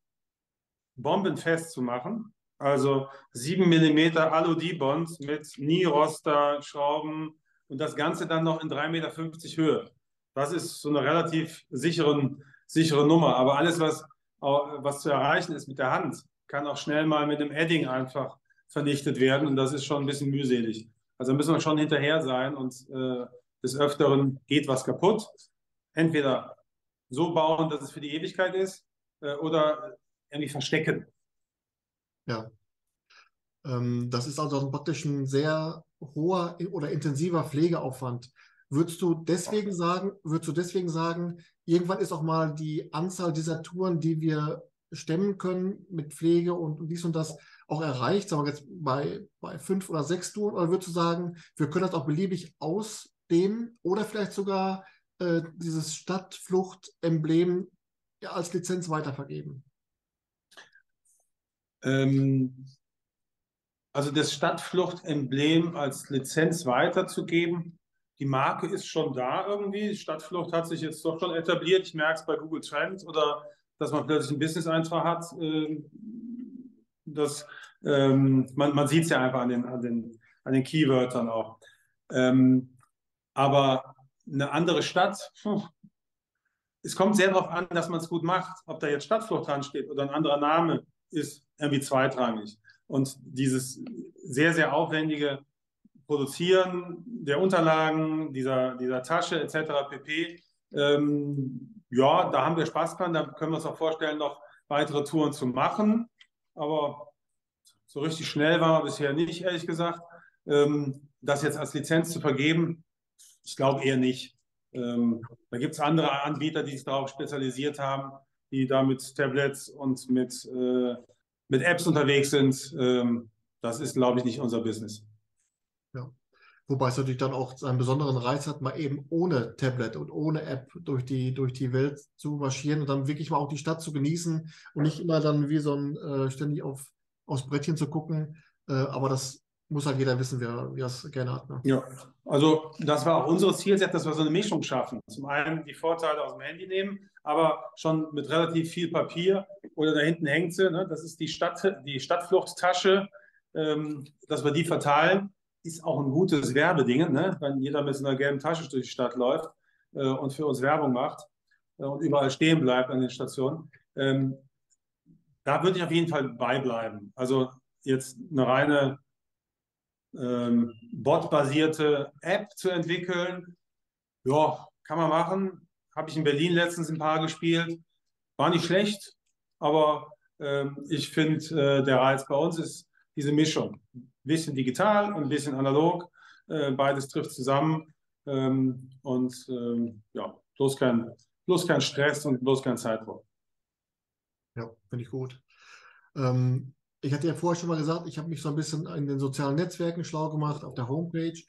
bombenfest zu machen. Also 7 mm Alu-D-Bond mit Nie-Roster, Schrauben und das Ganze dann noch in 3,50 Meter Höhe. Das ist so eine relativ sicheren, sichere Nummer. Aber alles, was, was zu erreichen ist mit der Hand, kann auch schnell mal mit einem Edding einfach vernichtet werden. Und das ist schon ein bisschen mühselig. Also müssen wir schon hinterher sein und äh, des Öfteren geht was kaputt. Entweder so bauen, dass es für die Ewigkeit ist, äh, oder irgendwie verstecken. Ja. Ähm, das ist also praktisch ein sehr hoher oder intensiver Pflegeaufwand. Würdest du deswegen sagen, würdest du deswegen sagen, irgendwann ist auch mal die Anzahl dieser Touren, die wir stemmen können mit Pflege und dies und das auch erreicht, sagen wir jetzt bei, bei fünf oder sechs Touren, oder würdest du sagen, wir können das auch beliebig ausdehnen oder vielleicht sogar äh, dieses Stadtflucht-Emblem ja, als Lizenz weitervergeben? Ähm, also das Stadtflucht-Emblem als Lizenz weiterzugeben, die Marke ist schon da irgendwie. Stadtflucht hat sich jetzt doch schon etabliert. Ich merke es bei Google Trends oder dass man plötzlich einen Business-Eintrag hat. Äh, das, ähm, man man sieht es ja einfach an den, an den, an den Keywörtern auch. Ähm, aber eine andere Stadt, es kommt sehr darauf an, dass man es gut macht. Ob da jetzt Stadtflucht dran steht oder ein anderer Name, ist irgendwie zweitrangig. Und dieses sehr, sehr aufwendige Produzieren der Unterlagen, dieser, dieser Tasche etc. pp. Ähm, ja, da haben wir Spaß dran. Da können wir uns auch vorstellen, noch weitere Touren zu machen. Aber so richtig schnell war bisher nicht, ehrlich gesagt. Ähm, das jetzt als Lizenz zu vergeben, ich glaube eher nicht. Ähm, da gibt es andere Anbieter, die sich darauf spezialisiert haben, die da mit Tablets und mit äh, mit Apps unterwegs sind, ähm, das ist, glaube ich, nicht unser Business. Ja. Wobei es natürlich dann auch einen besonderen Reiz hat, mal eben ohne Tablet und ohne App durch die, durch die Welt zu marschieren und dann wirklich mal auch die Stadt zu genießen und nicht immer dann wie so ein äh, ständig auf, aufs Brettchen zu gucken. Äh, aber das muss halt jeder wissen, wer, wer es gerne hat. Ne? Ja, also das war auch unsere Zielsetzung, dass wir so eine Mischung schaffen. Zum einen die Vorteile aus dem Handy nehmen, aber schon mit relativ viel Papier oder da hinten hängt sie, ne? das ist die, Stadt, die Stadtfluchttasche, ähm, dass wir die verteilen, ist auch ein gutes Werbeding, ne? wenn jeder mit so einer gelben Tasche durch die Stadt läuft äh, und für uns Werbung macht äh, und überall stehen bleibt an den Stationen. Ähm, da würde ich auf jeden Fall beibleiben. Also jetzt eine reine ähm, bot-basierte App zu entwickeln, ja, kann man machen, habe ich in Berlin letztens ein paar gespielt. War nicht schlecht, aber äh, ich finde, äh, der Reiz bei uns ist diese Mischung. Ein bisschen digital und ein bisschen analog. Äh, beides trifft zusammen. Ähm, und ähm, ja, bloß kein, bloß kein Stress und bloß kein Zeitdruck. Ja, finde ich gut. Ähm, ich hatte ja vorher schon mal gesagt, ich habe mich so ein bisschen in den sozialen Netzwerken schlau gemacht, auf der Homepage.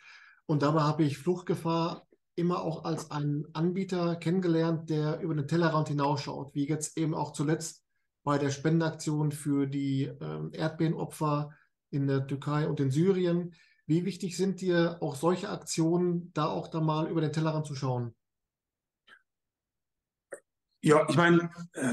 Und dabei habe ich Fluchtgefahr immer auch als einen Anbieter kennengelernt, der über den Tellerrand hinausschaut, wie jetzt eben auch zuletzt bei der Spendenaktion für die äh, Erdbebenopfer in der Türkei und in Syrien. Wie wichtig sind dir auch solche Aktionen, da auch da mal über den Tellerrand zu schauen? Ja, ich meine, äh,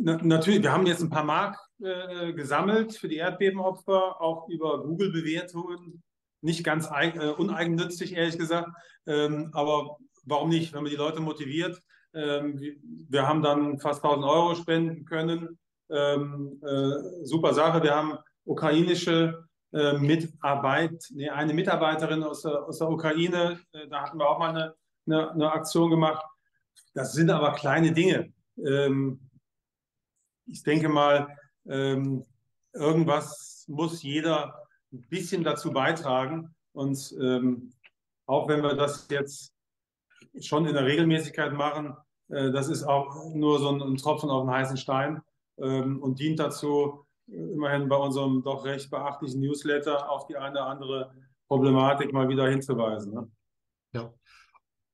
natürlich, wir haben jetzt ein paar Mark äh, gesammelt für die Erdbebenopfer, auch über Google-Bewertungen nicht ganz äh, uneigennützig, ehrlich gesagt. Ähm, aber warum nicht, wenn man die Leute motiviert? Ähm, wir haben dann fast 1000 Euro spenden können. Ähm, äh, super Sache. Wir haben ukrainische äh, Mitarbeit, nee, eine Mitarbeiterin aus der, aus der Ukraine, da hatten wir auch mal eine, eine, eine, Aktion gemacht. Das sind aber kleine Dinge. Ähm, ich denke mal, ähm, irgendwas muss jeder ein bisschen dazu beitragen. Und ähm, auch wenn wir das jetzt schon in der Regelmäßigkeit machen, äh, das ist auch nur so ein, ein Tropfen auf den heißen Stein ähm, und dient dazu, immerhin bei unserem doch recht beachtlichen Newsletter auf die eine oder andere Problematik mal wieder hinzuweisen. Ne? Ja.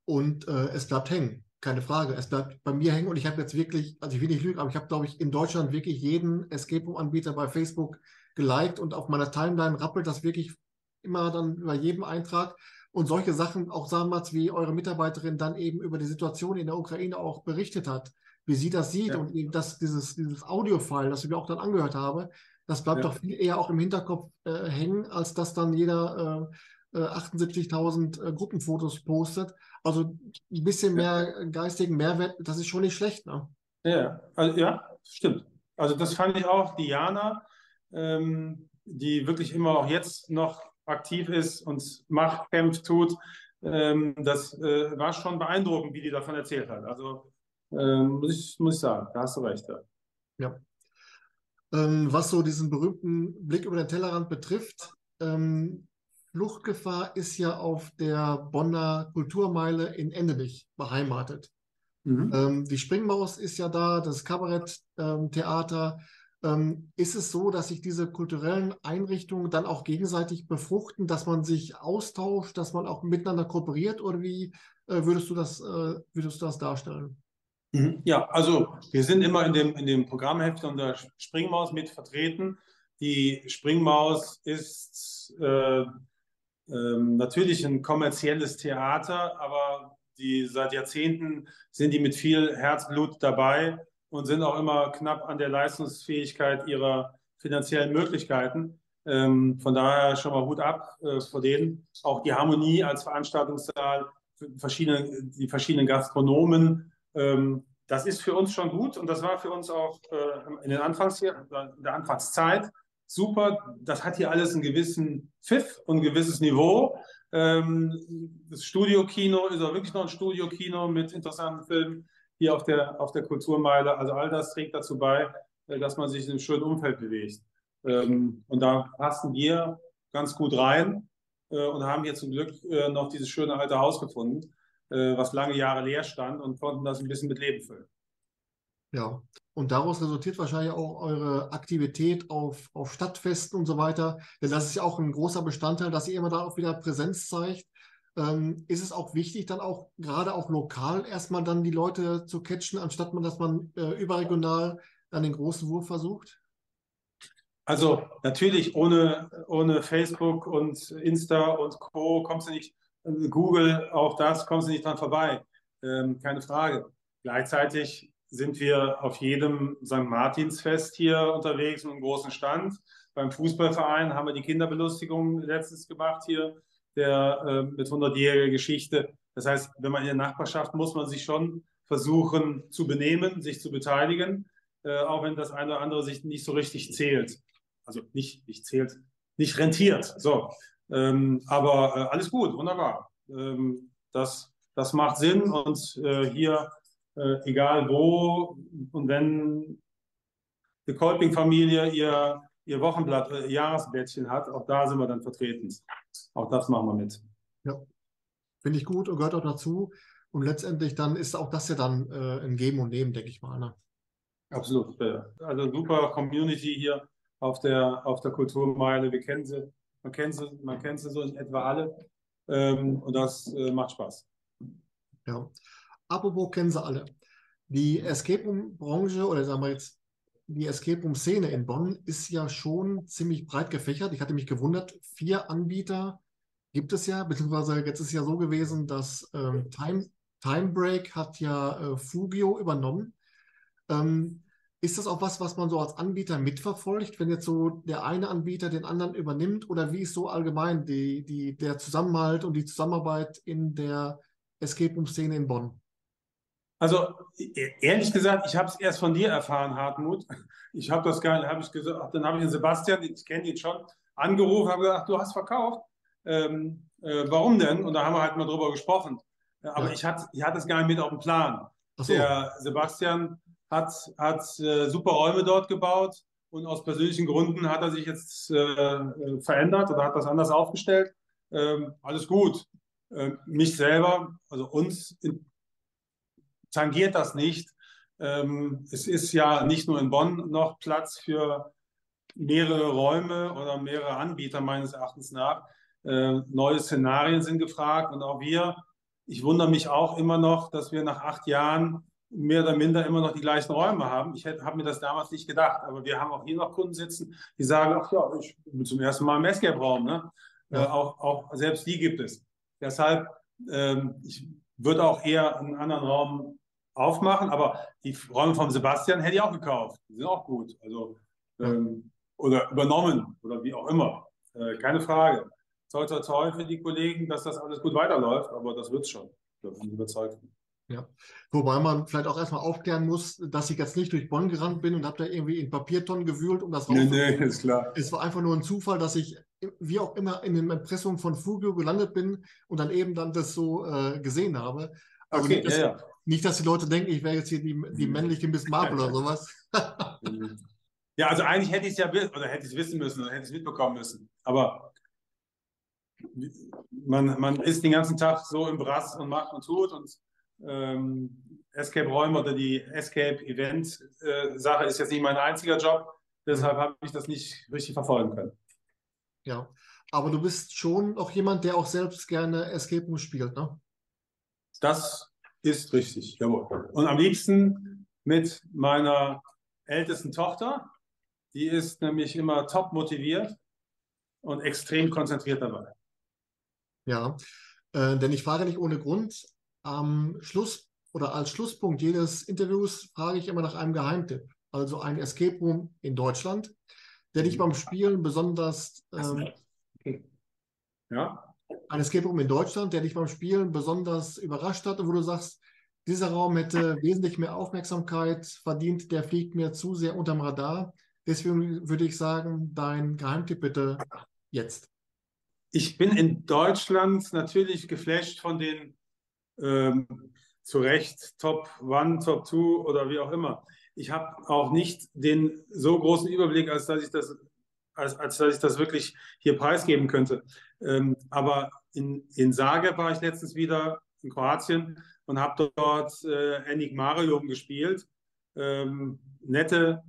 Und äh, es bleibt hängen, keine Frage. Es bleibt bei mir hängen und ich habe jetzt wirklich, also ich will nicht lügen, aber ich habe, glaube ich, in Deutschland wirklich jeden Escape Room-Anbieter bei Facebook geliked und auf meiner Timeline rappelt das wirklich immer dann bei jedem Eintrag. Und solche Sachen, auch wir wie eure Mitarbeiterin dann eben über die Situation in der Ukraine auch berichtet hat, wie sie das sieht ja. und eben das, dieses, dieses Audio-File, das ich mir auch dann angehört habe, das bleibt ja. doch viel eher auch im Hinterkopf äh, hängen, als dass dann jeder äh, 78.000 äh, äh, Gruppenfotos postet. Also ein bisschen mehr geistigen Mehrwert, das ist schon nicht schlecht. Ne? Ja, also, ja, stimmt. Also das fand ich auch, Diana, ähm, die wirklich immer auch jetzt noch aktiv ist und macht, kämpft, tut. Ähm, das äh, war schon beeindruckend, wie die davon erzählt hat. Also ähm, muss, ich, muss ich sagen, da hast du recht. Ja. ja. Ähm, was so diesen berühmten Blick über den Tellerrand betrifft, ähm, Fluchtgefahr ist ja auf der Bonner Kulturmeile in Endenich beheimatet. Mhm. Ähm, die Springmaus ist ja da, das Kabaretttheater. Ähm, ist es so, dass sich diese kulturellen Einrichtungen dann auch gegenseitig befruchten, dass man sich austauscht, dass man auch miteinander kooperiert oder wie äh, würdest, du das, äh, würdest du das darstellen? Mhm. Ja, also wir sind immer in dem, in dem Programmheft der Springmaus mit vertreten. Die Springmaus ist äh, äh, natürlich ein kommerzielles Theater, aber die seit Jahrzehnten sind die mit viel Herzblut dabei und sind auch immer knapp an der Leistungsfähigkeit ihrer finanziellen Möglichkeiten. Ähm, von daher schon mal Hut ab äh, vor denen. Auch die Harmonie als Veranstaltungssaal, verschiedene, die verschiedenen Gastronomen, ähm, das ist für uns schon gut und das war für uns auch äh, in, Anfangs in der Anfangszeit super. Das hat hier alles einen gewissen Pfiff und ein gewisses Niveau. Ähm, das Studiokino ist auch wirklich noch ein Studiokino mit interessanten Filmen hier auf der, auf der Kulturmeile. Also all das trägt dazu bei, äh, dass man sich in einem schönen Umfeld bewegt. Ähm, und da passen wir ganz gut rein äh, und haben hier zum Glück äh, noch dieses schöne alte Haus gefunden was lange Jahre leer stand und konnten das ein bisschen mit Leben füllen. Ja, und daraus resultiert wahrscheinlich auch eure Aktivität auf, auf Stadtfesten und so weiter. Denn das ist ja auch ein großer Bestandteil, dass ihr immer da auch wieder Präsenz zeigt. Ähm, ist es auch wichtig, dann auch gerade auch lokal erstmal dann die Leute zu catchen, anstatt man, dass man äh, überregional dann den großen Wurf versucht? Also natürlich ohne, ohne Facebook und Insta und Co. kommst du nicht Google, auch das kommst du nicht dran vorbei. Ähm, keine Frage. Gleichzeitig sind wir auf jedem St. Martinsfest hier unterwegs mit einem großen Stand. Beim Fußballverein haben wir die Kinderbelustigung letztens gemacht hier, der äh, mit 100-jähriger Geschichte. Das heißt, wenn man in der Nachbarschaft muss man sich schon versuchen zu benehmen, sich zu beteiligen, äh, auch wenn das eine oder andere sich nicht so richtig zählt. Also nicht, nicht zählt, nicht rentiert. So. Ähm, aber äh, alles gut, wunderbar. Ähm, das, das macht Sinn und äh, hier, äh, egal wo und wenn die Kolping-Familie ihr, ihr Wochenblatt, ihr äh, Jahresblättchen hat, auch da sind wir dann vertreten. Auch das machen wir mit. Ja, finde ich gut und gehört auch dazu. Und letztendlich dann ist auch das ja dann äh, ein Geben und Nehmen, denke ich mal. Ne? Absolut. Also super Community hier auf der, auf der Kulturmeile. Wir kennen sie man kennt sie, man kennt sie so in etwa alle. Ähm, und das äh, macht Spaß. Ja. Apropos kennen sie alle. Die Escape Room-Branche oder sagen wir jetzt die Escape Room-Szene in Bonn ist ja schon ziemlich breit gefächert. Ich hatte mich gewundert, vier Anbieter gibt es ja, beziehungsweise jetzt ist ja so gewesen, dass ähm, Time, Time Break hat ja äh, Fugio übernommen. Ähm, ist das auch was, was man so als Anbieter mitverfolgt, wenn jetzt so der eine Anbieter den anderen übernimmt? Oder wie ist so allgemein die, die, der Zusammenhalt und die Zusammenarbeit in der Escape Room-Szene in Bonn? Also e-, ehrlich gesagt, ich habe es erst von dir erfahren, Hartmut. Ich habe das gar habe ich gesagt, dann habe ich den Sebastian, ich kenne ihn schon, angerufen, habe gesagt, du hast verkauft. Ähm, äh, warum denn? Und da haben wir halt mal drüber gesprochen. Aber ja. ich hatte ich hatte es gar nicht mit auf dem Plan. So. Der Sebastian hat, hat äh, super Räume dort gebaut und aus persönlichen Gründen hat er sich jetzt äh, äh, verändert oder hat das anders aufgestellt. Ähm, alles gut. Ähm, mich selber, also uns, in, tangiert das nicht. Ähm, es ist ja nicht nur in Bonn noch Platz für, mehrere Räume oder mehrere Anbieter meines Erachtens nach. Äh, neue Szenarien sind gefragt und auch wir. Ich wundere mich auch immer noch, dass wir nach acht Jahren mehr oder minder immer noch die gleichen Räume haben. Ich habe mir das damals nicht gedacht, aber wir haben auch hier noch Kunden sitzen, die sagen, ach ja, ich bin zum ersten Mal im Escape-Raum. Ne? Ja. Äh, auch, auch selbst die gibt es. Deshalb, ähm, ich würde auch eher einen anderen Raum aufmachen, aber die Räume von Sebastian hätte ich auch gekauft. Die sind auch gut. Also, ähm, oder übernommen oder wie auch immer. Äh, keine Frage. Toi, toi, toi für die Kollegen, dass das alles gut weiterläuft, aber das wird schon. Da bin ich überzeugt. Ja, wobei man vielleicht auch erstmal aufklären muss, dass ich jetzt nicht durch Bonn gerannt bin und habe da irgendwie in Papiertonnen gewühlt, um das rauszuholen. Nee, nee, ist klar. Es war einfach nur ein Zufall, dass ich wie auch immer in dem Impressum von Fugio gelandet bin und dann eben dann das so äh, gesehen habe. Okay, nicht, dass, ja, ja. Nicht, dass die Leute denken, ich wäre jetzt hier die, die männliche Miss Marple oder sowas. ja, also eigentlich hätte ich es ja oder hätte ich es wissen müssen oder hätte ich es mitbekommen müssen. Aber man, man ist den ganzen Tag so im Brass und macht und tut und ähm, Escape-Räume oder die Escape-Event-Sache ist jetzt nicht mein einziger Job. Deshalb habe ich das nicht richtig verfolgen können. Ja, aber du bist schon auch jemand, der auch selbst gerne Escape Room spielt, ne? Das ist richtig, jawohl. Und am liebsten mit meiner ältesten Tochter. Die ist nämlich immer top motiviert und extrem konzentriert dabei. Ja, äh, denn ich frage nicht ohne Grund. Am Schluss oder als Schlusspunkt jedes Interviews frage ich immer nach einem Geheimtipp. Also ein Escape Room in Deutschland, der dich mhm. beim Spielen besonders. Ähm. Ja. Ein Escape Room in Deutschland, der dich beim Spielen besonders überrascht hat und wo du sagst, dieser Raum hätte wesentlich mehr Aufmerksamkeit verdient, der fliegt mir zu sehr unterm Radar. Deswegen würde ich sagen, dein Geheimtipp bitte jetzt. Ich bin in Deutschland natürlich geflasht von den ähm, zu Recht Top One, Top Two oder wie auch immer. Ich habe auch nicht den so großen Überblick, als dass ich das, als, als dass ich das wirklich hier preisgeben könnte. Ähm, aber in, in Zagreb war ich letztens wieder in Kroatien und habe dort äh, Enigmarium gespielt. Ähm, nette,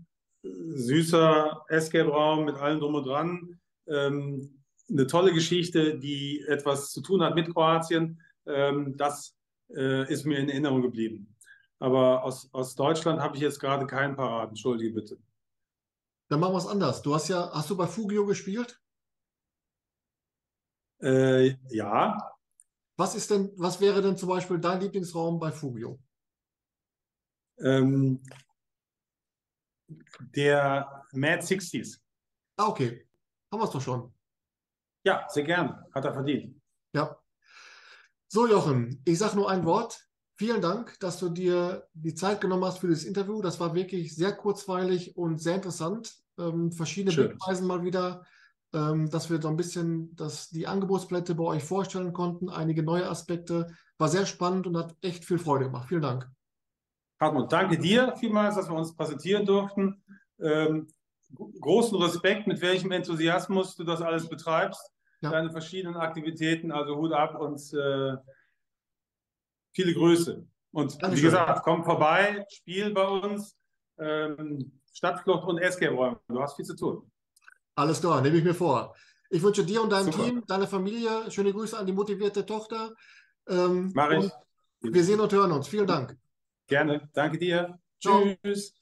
süßer Escape-Raum mit allem drum und dran. Ähm, eine tolle Geschichte, die etwas zu tun hat mit Kroatien. Ähm, das äh, ist mir in Erinnerung geblieben. Aber aus, aus Deutschland habe ich jetzt gerade keinen Paraden. Entschuldige bitte. Dann machen wir es anders. Du hast ja, hast du bei Fugio gespielt? Äh, ja. Was ist denn, was wäre denn zum Beispiel dein Lieblingsraum bei Fugio? Ähm, der Mad 60s. Ah, okay. Haben wir es doch schon. Ja, sehr gern. Hat er verdient. Ja. So, Jochen, ich sage nur ein Wort. Vielen Dank, dass du dir die Zeit genommen hast für das Interview. Das war wirklich sehr kurzweilig und sehr interessant. Ähm, verschiedene Schön. Blickweisen mal wieder dass wir so ein bisschen das, die Angebotsblätter bei euch vorstellen konnten, einige neue Aspekte. War sehr spannend und hat echt viel Freude gemacht. Vielen Dank. Hartmut, danke dir vielmals, dass wir uns präsentieren durften. Ähm, großen Respekt, mit welchem Enthusiasmus du das alles betreibst, ja. deine verschiedenen Aktivitäten, also Hut ab und äh, viele Grüße. Und Dankeschön. wie gesagt, komm vorbei, spiel bei uns, ähm, Stadtflucht und Escape-Räume. Du hast viel zu tun. Alles klar, nehme ich mir vor. Ich wünsche dir und deinem Super. Team, deiner Familie, schöne Grüße an die motivierte Tochter. Ähm, Mach ich. Wir sehen und hören uns. Vielen Dank. Gerne. Danke dir. Ciao. Tschüss.